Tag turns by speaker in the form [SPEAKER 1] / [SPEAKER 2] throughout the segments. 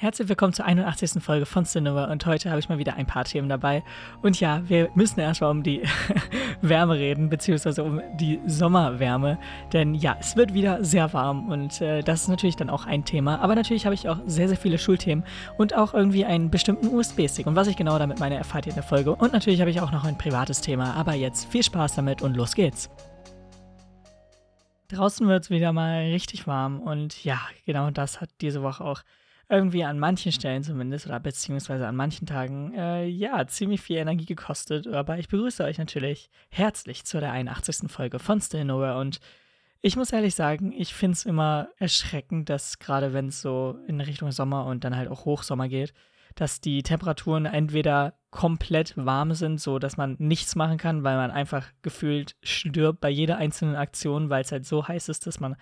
[SPEAKER 1] Herzlich willkommen zur 81. Folge von Cinema und heute habe ich mal wieder ein paar Themen dabei. Und ja, wir müssen erstmal um die Wärme reden, beziehungsweise um die Sommerwärme. Denn ja, es wird wieder sehr warm und äh, das ist natürlich dann auch ein Thema. Aber natürlich habe ich auch sehr, sehr viele Schulthemen und auch irgendwie einen bestimmten USB-Stick. Und was ich genau damit meine, erfahrt ihr in der Folge. Und natürlich habe ich auch noch ein privates Thema. Aber jetzt viel Spaß damit und los geht's. Draußen wird es wieder mal richtig warm und ja, genau das hat diese Woche auch irgendwie an manchen Stellen zumindest oder beziehungsweise an manchen Tagen, äh, ja, ziemlich viel Energie gekostet. Aber ich begrüße euch natürlich herzlich zu der 81. Folge von Still Nowhere und ich muss ehrlich sagen, ich finde es immer erschreckend, dass gerade wenn es so in Richtung Sommer und dann halt auch Hochsommer geht, dass die Temperaturen entweder komplett warm sind, so dass man nichts machen kann, weil man einfach gefühlt stirbt bei jeder einzelnen Aktion, weil es halt so heiß ist, dass man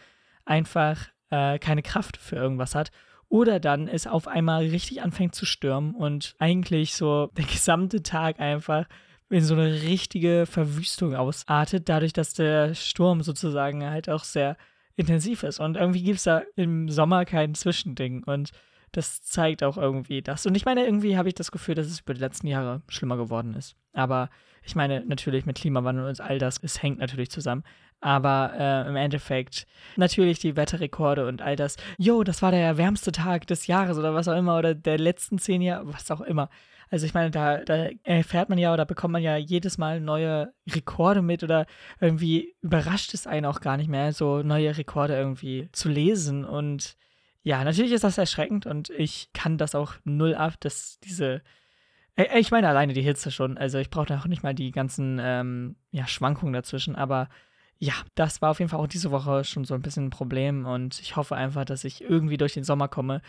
[SPEAKER 1] einfach äh, keine Kraft für irgendwas hat oder dann es auf einmal richtig anfängt zu stürmen und eigentlich so der gesamte Tag einfach in so eine richtige Verwüstung ausartet, dadurch, dass der Sturm sozusagen halt auch sehr intensiv ist. Und irgendwie gibt es da im Sommer kein Zwischending. Und das zeigt auch irgendwie das. Und ich meine, irgendwie habe ich das Gefühl, dass es über die letzten Jahre schlimmer geworden ist. Aber ich meine, natürlich mit Klimawandel und all das, es hängt natürlich zusammen. Aber äh, im Endeffekt natürlich die Wetterrekorde und all das. Jo, das war der wärmste Tag des Jahres oder was auch immer oder der letzten zehn Jahre, was auch immer. Also ich meine, da, da erfährt man ja oder bekommt man ja jedes Mal neue Rekorde mit oder irgendwie überrascht es einen auch gar nicht mehr, so neue Rekorde irgendwie zu lesen. Und ja, natürlich ist das erschreckend und ich kann das auch null ab, dass diese ich meine alleine die Hitze schon. Also ich brauche da auch nicht mal die ganzen ähm, ja, Schwankungen dazwischen. Aber ja, das war auf jeden Fall auch diese Woche schon so ein bisschen ein Problem und ich hoffe einfach, dass ich irgendwie durch den Sommer komme.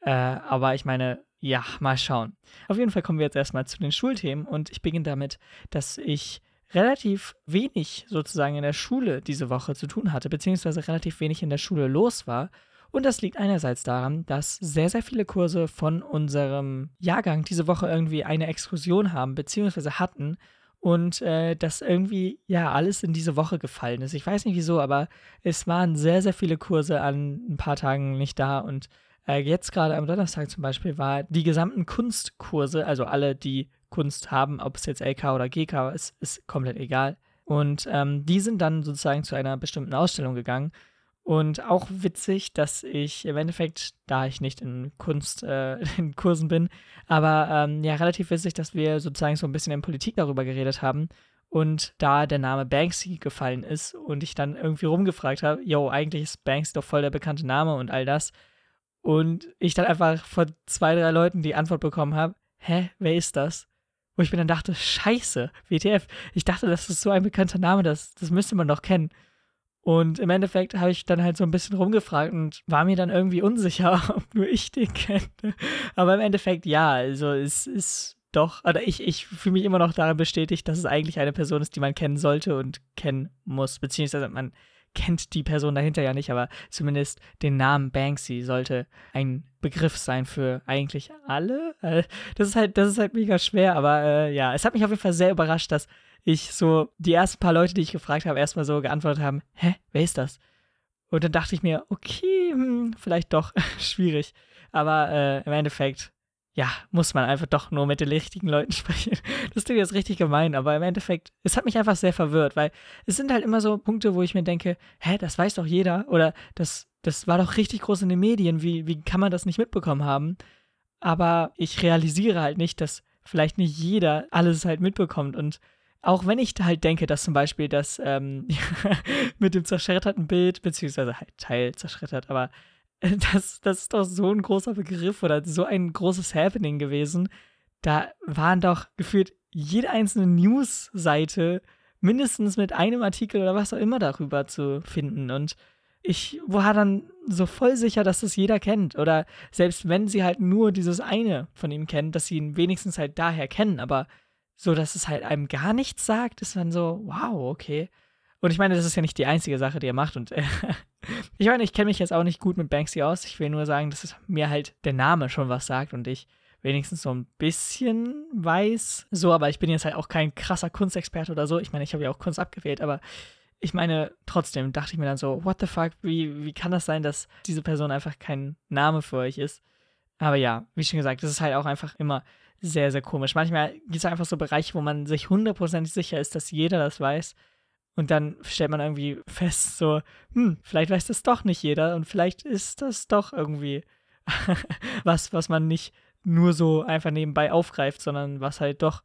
[SPEAKER 1] Äh, aber ich meine, ja, mal schauen. Auf jeden Fall kommen wir jetzt erstmal zu den Schulthemen und ich beginne damit, dass ich relativ wenig sozusagen in der Schule diese Woche zu tun hatte, beziehungsweise relativ wenig in der Schule los war. Und das liegt einerseits daran, dass sehr, sehr viele Kurse von unserem Jahrgang diese Woche irgendwie eine Exkursion haben, beziehungsweise hatten und äh, das irgendwie ja alles in diese Woche gefallen ist. Ich weiß nicht wieso, aber es waren sehr, sehr viele Kurse an ein paar Tagen nicht da und äh, jetzt gerade am Donnerstag zum Beispiel war die gesamten Kunstkurse, also alle, die Kunst haben, ob es jetzt LK oder GK ist, ist komplett egal. Und ähm, die sind dann sozusagen zu einer bestimmten Ausstellung gegangen. Und auch witzig, dass ich im Endeffekt, da ich nicht in Kunst, äh, in Kursen bin, aber ähm, ja, relativ witzig, dass wir sozusagen so ein bisschen in Politik darüber geredet haben und da der Name Banksy gefallen ist und ich dann irgendwie rumgefragt habe, yo, eigentlich ist Banksy doch voll der bekannte Name und all das. Und ich dann einfach von zwei, drei Leuten die Antwort bekommen habe, hä, wer ist das? Wo ich mir dann dachte, scheiße, WTF, ich dachte, das ist so ein bekannter Name, das, das müsste man doch kennen. Und im Endeffekt habe ich dann halt so ein bisschen rumgefragt und war mir dann irgendwie unsicher, ob nur ich den kenne. Aber im Endeffekt ja, also es ist doch, oder ich, ich fühle mich immer noch daran bestätigt, dass es eigentlich eine Person ist, die man kennen sollte und kennen muss. Beziehungsweise man kennt die Person dahinter ja nicht, aber zumindest den Namen Banksy sollte ein Begriff sein für eigentlich alle. Äh, das ist halt, das ist halt mega schwer, aber äh, ja, es hat mich auf jeden Fall sehr überrascht, dass ich so die ersten paar Leute, die ich gefragt habe, erstmal so geantwortet haben, hä, wer ist das? Und dann dachte ich mir, okay, hm, vielleicht doch schwierig. Aber äh, im Endeffekt, ja, muss man einfach doch nur mit den richtigen Leuten sprechen. Das klingt jetzt richtig gemein, aber im Endeffekt, es hat mich einfach sehr verwirrt, weil es sind halt immer so Punkte, wo ich mir denke, hä, das weiß doch jeder oder das, das war doch richtig groß in den Medien, wie, wie kann man das nicht mitbekommen haben? Aber ich realisiere halt nicht, dass vielleicht nicht jeder alles halt mitbekommt und auch wenn ich halt denke, dass zum Beispiel das ähm, mit dem zerschredderten Bild, beziehungsweise halt Teil zerschreddert, aber äh, das, das ist doch so ein großer Begriff oder so ein großes Happening gewesen. Da waren doch gefühlt jede einzelne News-Seite mindestens mit einem Artikel oder was auch immer darüber zu finden. Und ich war dann so voll sicher, dass das jeder kennt. Oder selbst wenn sie halt nur dieses eine von ihm kennen, dass sie ihn wenigstens halt daher kennen. Aber so dass es halt einem gar nichts sagt, ist man so, wow, okay. Und ich meine, das ist ja nicht die einzige Sache, die er macht. Und äh, ich meine, ich kenne mich jetzt auch nicht gut mit Banksy aus. Ich will nur sagen, dass mir halt der Name schon was sagt und ich wenigstens so ein bisschen weiß. So, aber ich bin jetzt halt auch kein krasser Kunstexperte oder so. Ich meine, ich habe ja auch Kunst abgewählt, aber ich meine, trotzdem dachte ich mir dann so, what the fuck, wie, wie kann das sein, dass diese Person einfach kein Name für euch ist? Aber ja, wie schon gesagt, das ist halt auch einfach immer sehr, sehr komisch. Manchmal gibt es einfach so Bereiche, wo man sich hundertprozentig sicher ist, dass jeder das weiß. Und dann stellt man irgendwie fest, so, hm, vielleicht weiß das doch nicht jeder und vielleicht ist das doch irgendwie was, was man nicht nur so einfach nebenbei aufgreift, sondern was halt doch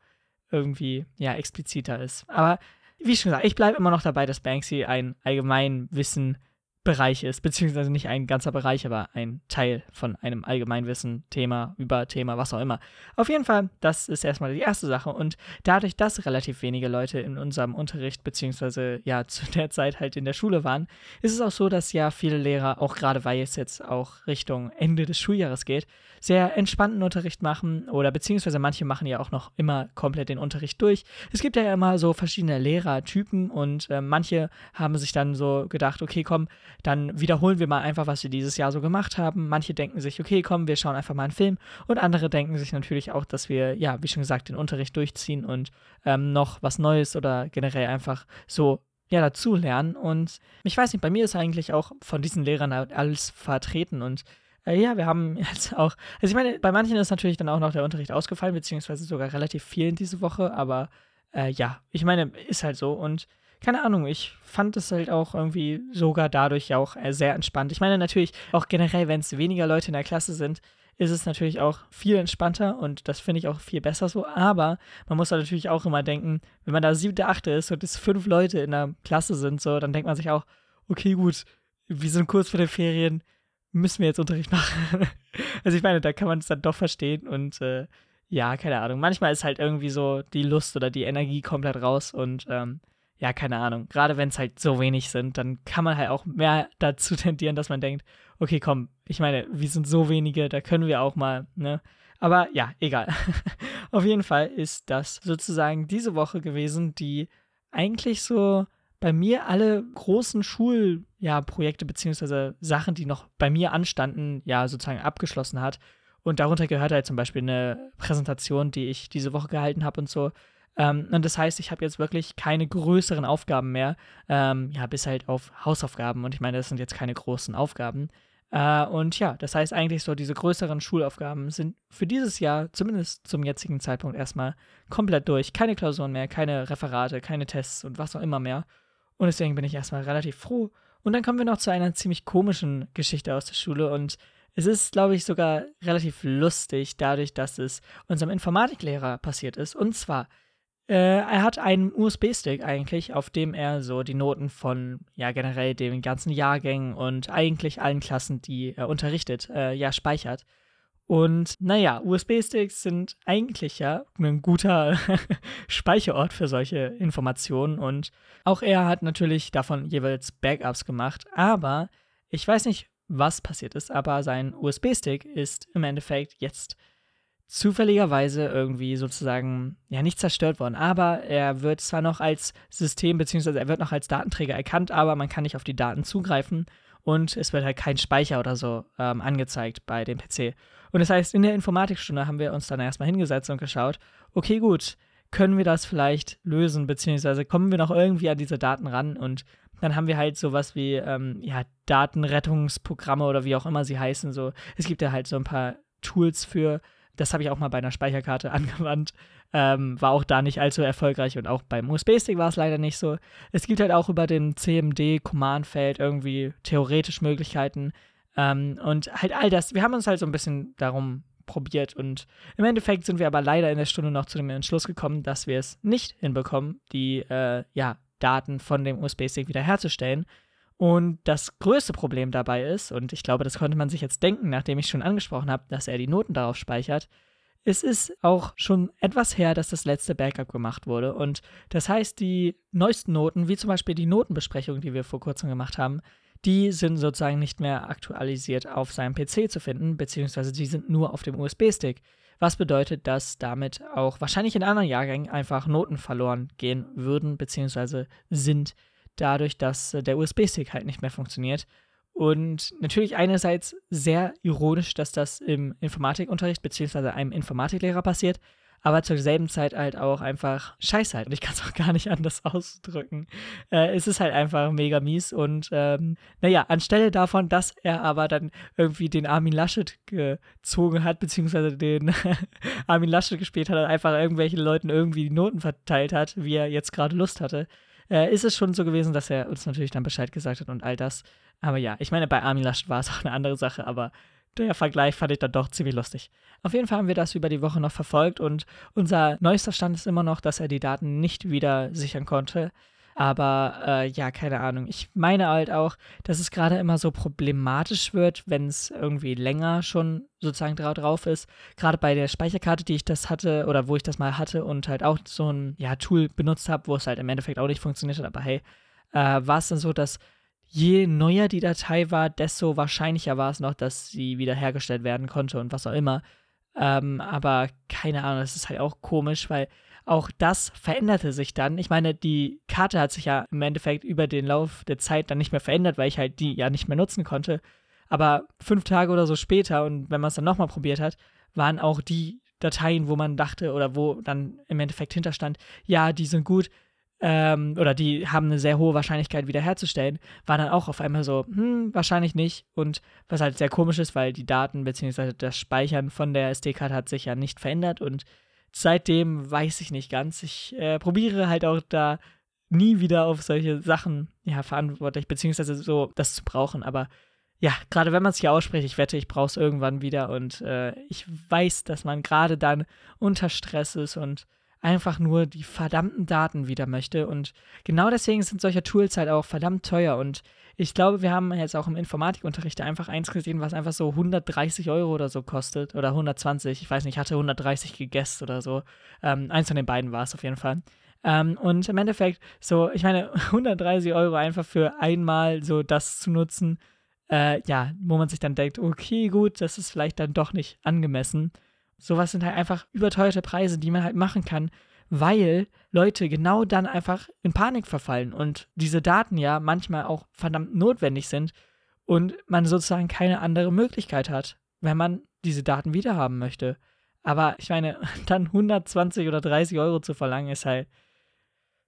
[SPEAKER 1] irgendwie, ja, expliziter ist. Aber wie schon gesagt, ich bleibe immer noch dabei, dass Banksy ein Allgemeinwissen Bereich ist, beziehungsweise nicht ein ganzer Bereich, aber ein Teil von einem Allgemeinwissen, Thema, über Thema, was auch immer. Auf jeden Fall, das ist erstmal die erste Sache und dadurch, dass relativ wenige Leute in unserem Unterricht, beziehungsweise ja zu der Zeit halt in der Schule waren, ist es auch so, dass ja viele Lehrer, auch gerade weil es jetzt auch Richtung Ende des Schuljahres geht, sehr entspannten Unterricht machen oder beziehungsweise manche machen ja auch noch immer komplett den Unterricht durch. Es gibt ja immer so verschiedene Lehrertypen und äh, manche haben sich dann so gedacht, okay, komm, dann wiederholen wir mal einfach, was wir dieses Jahr so gemacht haben. Manche denken sich, okay, komm, wir schauen einfach mal einen Film. Und andere denken sich natürlich auch, dass wir, ja, wie schon gesagt, den Unterricht durchziehen und ähm, noch was Neues oder generell einfach so ja, dazu lernen. Und ich weiß nicht, bei mir ist eigentlich auch von diesen Lehrern alles vertreten. Und äh, ja, wir haben jetzt auch, also ich meine, bei manchen ist natürlich dann auch noch der Unterricht ausgefallen, beziehungsweise sogar relativ vielen diese Woche, aber äh, ja, ich meine, ist halt so. Und keine Ahnung, ich fand es halt auch irgendwie sogar dadurch auch äh, sehr entspannt. Ich meine natürlich auch generell, wenn es weniger Leute in der Klasse sind, ist es natürlich auch viel entspannter und das finde ich auch viel besser so. Aber man muss natürlich auch immer denken, wenn man da siebte, achte ist und es fünf Leute in der Klasse sind, so, dann denkt man sich auch, okay, gut, wir sind kurz vor den Ferien, müssen wir jetzt Unterricht machen. also ich meine, da kann man es dann doch verstehen und äh, ja, keine Ahnung. Manchmal ist halt irgendwie so die Lust oder die Energie komplett raus und ähm, ja, keine Ahnung, gerade wenn es halt so wenig sind, dann kann man halt auch mehr dazu tendieren, dass man denkt, okay, komm, ich meine, wir sind so wenige, da können wir auch mal, ne? Aber ja, egal. Auf jeden Fall ist das sozusagen diese Woche gewesen, die eigentlich so bei mir alle großen Schulprojekte ja, beziehungsweise Sachen, die noch bei mir anstanden, ja sozusagen abgeschlossen hat. Und darunter gehört halt zum Beispiel eine Präsentation, die ich diese Woche gehalten habe und so. Ähm, und das heißt, ich habe jetzt wirklich keine größeren Aufgaben mehr, ähm, ja, bis halt auf Hausaufgaben. Und ich meine, das sind jetzt keine großen Aufgaben. Äh, und ja, das heißt eigentlich so, diese größeren Schulaufgaben sind für dieses Jahr, zumindest zum jetzigen Zeitpunkt, erstmal komplett durch. Keine Klausuren mehr, keine Referate, keine Tests und was auch immer mehr. Und deswegen bin ich erstmal relativ froh. Und dann kommen wir noch zu einer ziemlich komischen Geschichte aus der Schule und es ist, glaube ich, sogar relativ lustig, dadurch, dass es unserem Informatiklehrer passiert ist. Und zwar er hat einen USB-Stick eigentlich, auf dem er so die Noten von, ja, generell den ganzen Jahrgängen und eigentlich allen Klassen, die er unterrichtet, äh, ja, speichert. Und naja, USB-Sticks sind eigentlich ja ein guter Speicherort für solche Informationen. Und auch er hat natürlich davon jeweils Backups gemacht. Aber ich weiß nicht, was passiert ist, aber sein USB-Stick ist im Endeffekt jetzt zufälligerweise irgendwie sozusagen, ja, nicht zerstört worden, aber er wird zwar noch als System, beziehungsweise er wird noch als Datenträger erkannt, aber man kann nicht auf die Daten zugreifen und es wird halt kein Speicher oder so ähm, angezeigt bei dem PC. Und das heißt, in der Informatikstunde haben wir uns dann erstmal hingesetzt und geschaut, okay, gut, können wir das vielleicht lösen, beziehungsweise kommen wir noch irgendwie an diese Daten ran und dann haben wir halt sowas wie, ähm, ja, Datenrettungsprogramme oder wie auch immer sie heißen, so. Es gibt ja halt so ein paar Tools für, das habe ich auch mal bei einer Speicherkarte angewandt. Ähm, war auch da nicht allzu erfolgreich und auch beim USB-Stick war es leider nicht so. Es gibt halt auch über den CMD-Command-Feld irgendwie theoretisch Möglichkeiten. Ähm, und halt all das. Wir haben uns halt so ein bisschen darum probiert und im Endeffekt sind wir aber leider in der Stunde noch zu dem Entschluss gekommen, dass wir es nicht hinbekommen, die äh, ja, Daten von dem USB-Stick wiederherzustellen. Und das größte Problem dabei ist, und ich glaube, das konnte man sich jetzt denken, nachdem ich schon angesprochen habe, dass er die Noten darauf speichert, es ist auch schon etwas her, dass das letzte Backup gemacht wurde. Und das heißt, die neuesten Noten, wie zum Beispiel die Notenbesprechung, die wir vor kurzem gemacht haben, die sind sozusagen nicht mehr aktualisiert auf seinem PC zu finden, beziehungsweise die sind nur auf dem USB-Stick. Was bedeutet, dass damit auch wahrscheinlich in anderen Jahrgängen einfach Noten verloren gehen würden, beziehungsweise sind dadurch, dass äh, der USB-Stick halt nicht mehr funktioniert. Und natürlich einerseits sehr ironisch, dass das im Informatikunterricht bzw. einem Informatiklehrer passiert. aber zur selben Zeit halt auch einfach scheiße halt. Und ich kann es auch gar nicht anders ausdrücken. Äh, es ist halt einfach mega mies und ähm, naja, anstelle davon, dass er aber dann irgendwie den Armin Laschet gezogen hat, beziehungsweise den Armin Laschet gespielt hat, einfach irgendwelchen Leuten irgendwie die Noten verteilt hat, wie er jetzt gerade Lust hatte, äh, ist es schon so gewesen, dass er uns natürlich dann Bescheid gesagt hat und all das. Aber ja, ich meine, bei Armin Laschet war es auch eine andere Sache, aber der Vergleich fand ich dann doch ziemlich lustig. Auf jeden Fall haben wir das über die Woche noch verfolgt und unser neuester Stand ist immer noch, dass er die Daten nicht wieder sichern konnte. Aber äh, ja, keine Ahnung. Ich meine halt auch, dass es gerade immer so problematisch wird, wenn es irgendwie länger schon sozusagen drauf ist. Gerade bei der Speicherkarte, die ich das hatte oder wo ich das mal hatte und halt auch so ein ja, Tool benutzt habe, wo es halt im Endeffekt auch nicht funktioniert hat. Aber hey, äh, war es dann so, dass je neuer die Datei war, desto wahrscheinlicher war es noch, dass sie wiederhergestellt werden konnte und was auch immer. Ähm, aber keine Ahnung, das ist halt auch komisch, weil auch das veränderte sich dann. Ich meine, die Karte hat sich ja im Endeffekt über den Lauf der Zeit dann nicht mehr verändert, weil ich halt die ja nicht mehr nutzen konnte. Aber fünf Tage oder so später, und wenn man es dann nochmal probiert hat, waren auch die Dateien, wo man dachte oder wo dann im Endeffekt hinterstand, ja, die sind gut, ähm, oder die haben eine sehr hohe Wahrscheinlichkeit wiederherzustellen, war dann auch auf einmal so, hm, wahrscheinlich nicht. Und was halt sehr komisch ist, weil die Daten bzw. das Speichern von der SD-Karte hat sich ja nicht verändert und seitdem weiß ich nicht ganz. Ich äh, probiere halt auch da nie wieder auf solche Sachen ja, verantwortlich, beziehungsweise so das zu brauchen. Aber ja, gerade wenn man es hier ausspricht, ich wette, ich brauche es irgendwann wieder und äh, ich weiß, dass man gerade dann unter Stress ist und einfach nur die verdammten Daten wieder möchte. Und genau deswegen sind solche Tools halt auch verdammt teuer. Und ich glaube, wir haben jetzt auch im Informatikunterricht einfach eins gesehen, was einfach so 130 Euro oder so kostet. Oder 120. Ich weiß nicht, ich hatte 130 gegessen oder so. Ähm, eins von den beiden war es auf jeden Fall. Ähm, und im Endeffekt, so, ich meine, 130 Euro einfach für einmal so das zu nutzen, äh, ja, wo man sich dann denkt, okay, gut, das ist vielleicht dann doch nicht angemessen sowas sind halt einfach überteuerte Preise, die man halt machen kann, weil Leute genau dann einfach in Panik verfallen und diese Daten ja manchmal auch verdammt notwendig sind und man sozusagen keine andere Möglichkeit hat, wenn man diese Daten wiederhaben möchte. Aber ich meine, dann 120 oder 30 Euro zu verlangen, ist halt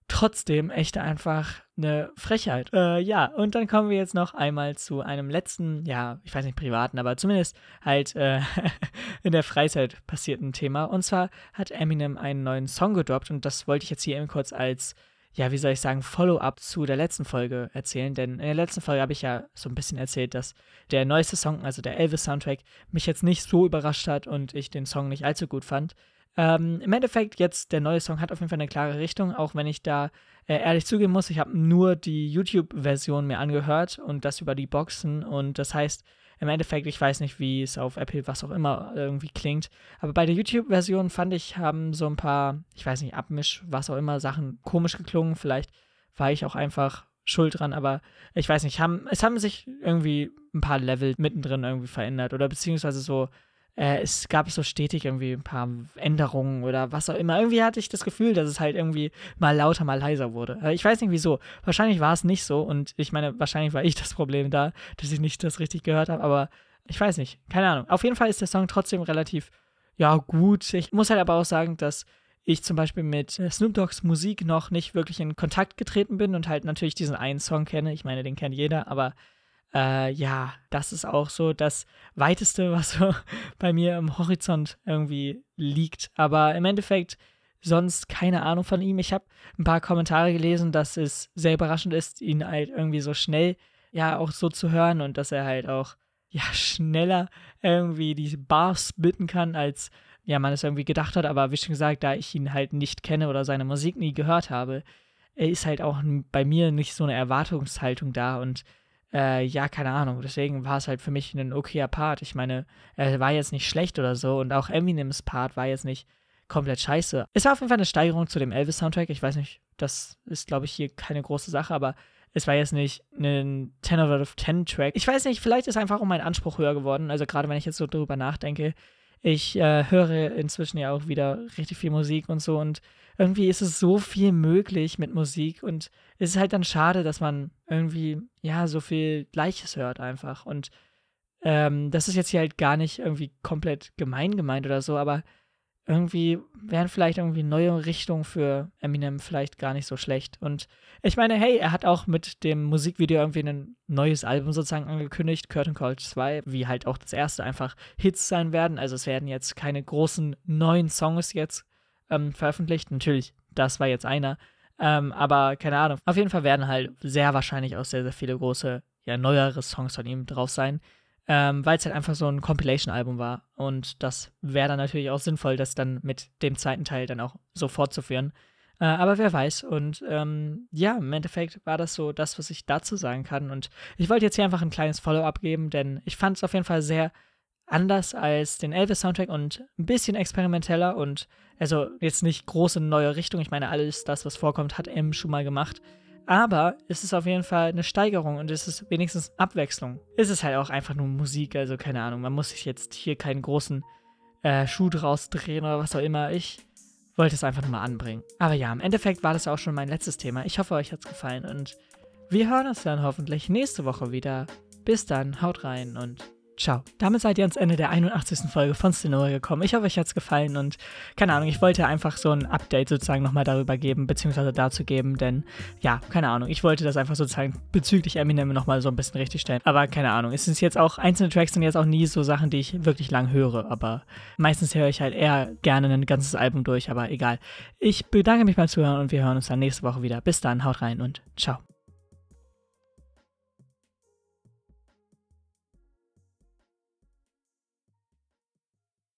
[SPEAKER 1] trotzdem echt einfach eine Frechheit. Äh, ja, und dann kommen wir jetzt noch einmal zu einem letzten, ja, ich weiß nicht privaten, aber zumindest halt äh, in der Freizeit passierten Thema. Und zwar hat Eminem einen neuen Song gedroppt und das wollte ich jetzt hier eben kurz als, ja, wie soll ich sagen, Follow-up zu der letzten Folge erzählen. Denn in der letzten Folge habe ich ja so ein bisschen erzählt, dass der neueste Song, also der Elvis-Soundtrack, mich jetzt nicht so überrascht hat und ich den Song nicht allzu gut fand. Ähm, Im Endeffekt, jetzt der neue Song hat auf jeden Fall eine klare Richtung, auch wenn ich da äh, ehrlich zugeben muss, ich habe nur die YouTube-Version mir angehört und das über die Boxen. Und das heißt, im Endeffekt, ich weiß nicht, wie es auf Apple, was auch immer, irgendwie klingt. Aber bei der YouTube-Version fand ich, haben so ein paar, ich weiß nicht, Abmisch, was auch immer, Sachen komisch geklungen. Vielleicht war ich auch einfach schuld dran, aber ich weiß nicht, haben, es haben sich irgendwie ein paar Level mittendrin irgendwie verändert oder beziehungsweise so äh, es gab so stetig irgendwie ein paar Änderungen oder was auch immer. Irgendwie hatte ich das Gefühl, dass es halt irgendwie mal lauter, mal leiser wurde. Äh, ich weiß nicht wieso. Wahrscheinlich war es nicht so und ich meine, wahrscheinlich war ich das Problem da, dass ich nicht das richtig gehört habe, aber ich weiß nicht. Keine Ahnung. Auf jeden Fall ist der Song trotzdem relativ, ja, gut. Ich muss halt aber auch sagen, dass ich zum Beispiel mit äh, Snoop Dogg's Musik noch nicht wirklich in Kontakt getreten bin und halt natürlich diesen einen Song kenne. Ich meine, den kennt jeder, aber äh, ja, das ist auch so das Weiteste, was so bei mir im Horizont irgendwie liegt. Aber im Endeffekt sonst keine Ahnung von ihm. Ich habe ein paar Kommentare gelesen, dass es sehr überraschend ist, ihn halt irgendwie so schnell ja auch so zu hören und dass er halt auch ja schneller irgendwie die Bars bitten kann, als ja man es irgendwie gedacht hat. Aber wie schon gesagt, da ich ihn halt nicht kenne oder seine Musik nie gehört habe, ist halt auch bei mir nicht so eine Erwartungshaltung da und äh, ja, keine Ahnung. Deswegen war es halt für mich ein okayer Part. Ich meine, er war jetzt nicht schlecht oder so und auch Eminems Part war jetzt nicht komplett scheiße. Es war auf jeden Fall eine Steigerung zu dem Elvis-Soundtrack. Ich weiß nicht, das ist, glaube ich, hier keine große Sache, aber es war jetzt nicht ein 10 out of 10 Track. Ich weiß nicht, vielleicht ist einfach auch mein Anspruch höher geworden. Also gerade wenn ich jetzt so drüber nachdenke, ich äh, höre inzwischen ja auch wieder richtig viel Musik und so und irgendwie ist es so viel möglich mit Musik und es ist halt dann schade, dass man irgendwie, ja, so viel Gleiches hört einfach. Und ähm, das ist jetzt hier halt gar nicht irgendwie komplett gemein gemeint oder so, aber irgendwie wären vielleicht irgendwie neue Richtungen für Eminem vielleicht gar nicht so schlecht. Und ich meine, hey, er hat auch mit dem Musikvideo irgendwie ein neues Album sozusagen angekündigt, Curtain Call 2, wie halt auch das erste einfach Hits sein werden. Also es werden jetzt keine großen neuen Songs jetzt ähm, veröffentlicht. Natürlich, das war jetzt einer. Ähm, aber keine Ahnung. Auf jeden Fall werden halt sehr wahrscheinlich auch sehr, sehr viele große, ja, neuere Songs von ihm drauf sein ähm, weil es halt einfach so ein Compilation-Album war. Und das wäre dann natürlich auch sinnvoll, das dann mit dem zweiten Teil dann auch so fortzuführen. Äh, aber wer weiß. Und ähm, ja, im Endeffekt war das so das, was ich dazu sagen kann. Und ich wollte jetzt hier einfach ein kleines Follow-up geben, denn ich fand es auf jeden Fall sehr anders als den Elvis-Soundtrack und ein bisschen experimenteller und also jetzt nicht große neue Richtung. Ich meine, alles das, was vorkommt, hat M schon mal gemacht. Aber es ist auf jeden Fall eine Steigerung und es ist wenigstens Abwechslung. Es ist halt auch einfach nur Musik, also keine Ahnung. Man muss sich jetzt hier keinen großen äh, Schuh draus drehen oder was auch immer. Ich wollte es einfach nur mal anbringen. Aber ja, im Endeffekt war das auch schon mein letztes Thema. Ich hoffe, euch hat es gefallen und wir hören uns dann hoffentlich nächste Woche wieder. Bis dann, haut rein und Ciao. Damit seid ihr ans Ende der 81. Folge von Cinema gekommen. Ich hoffe, euch hat es gefallen und keine Ahnung, ich wollte einfach so ein Update sozusagen nochmal darüber geben, beziehungsweise dazu geben, denn ja, keine Ahnung, ich wollte das einfach sozusagen bezüglich Eminem nochmal so ein bisschen richtig stellen. Aber keine Ahnung, es sind jetzt auch, einzelne Tracks sind jetzt auch nie so Sachen, die ich wirklich lang höre, aber meistens höre ich halt eher gerne ein ganzes Album durch, aber egal. Ich bedanke mich beim Zuhören und wir hören uns dann nächste Woche wieder. Bis dann, haut rein und ciao.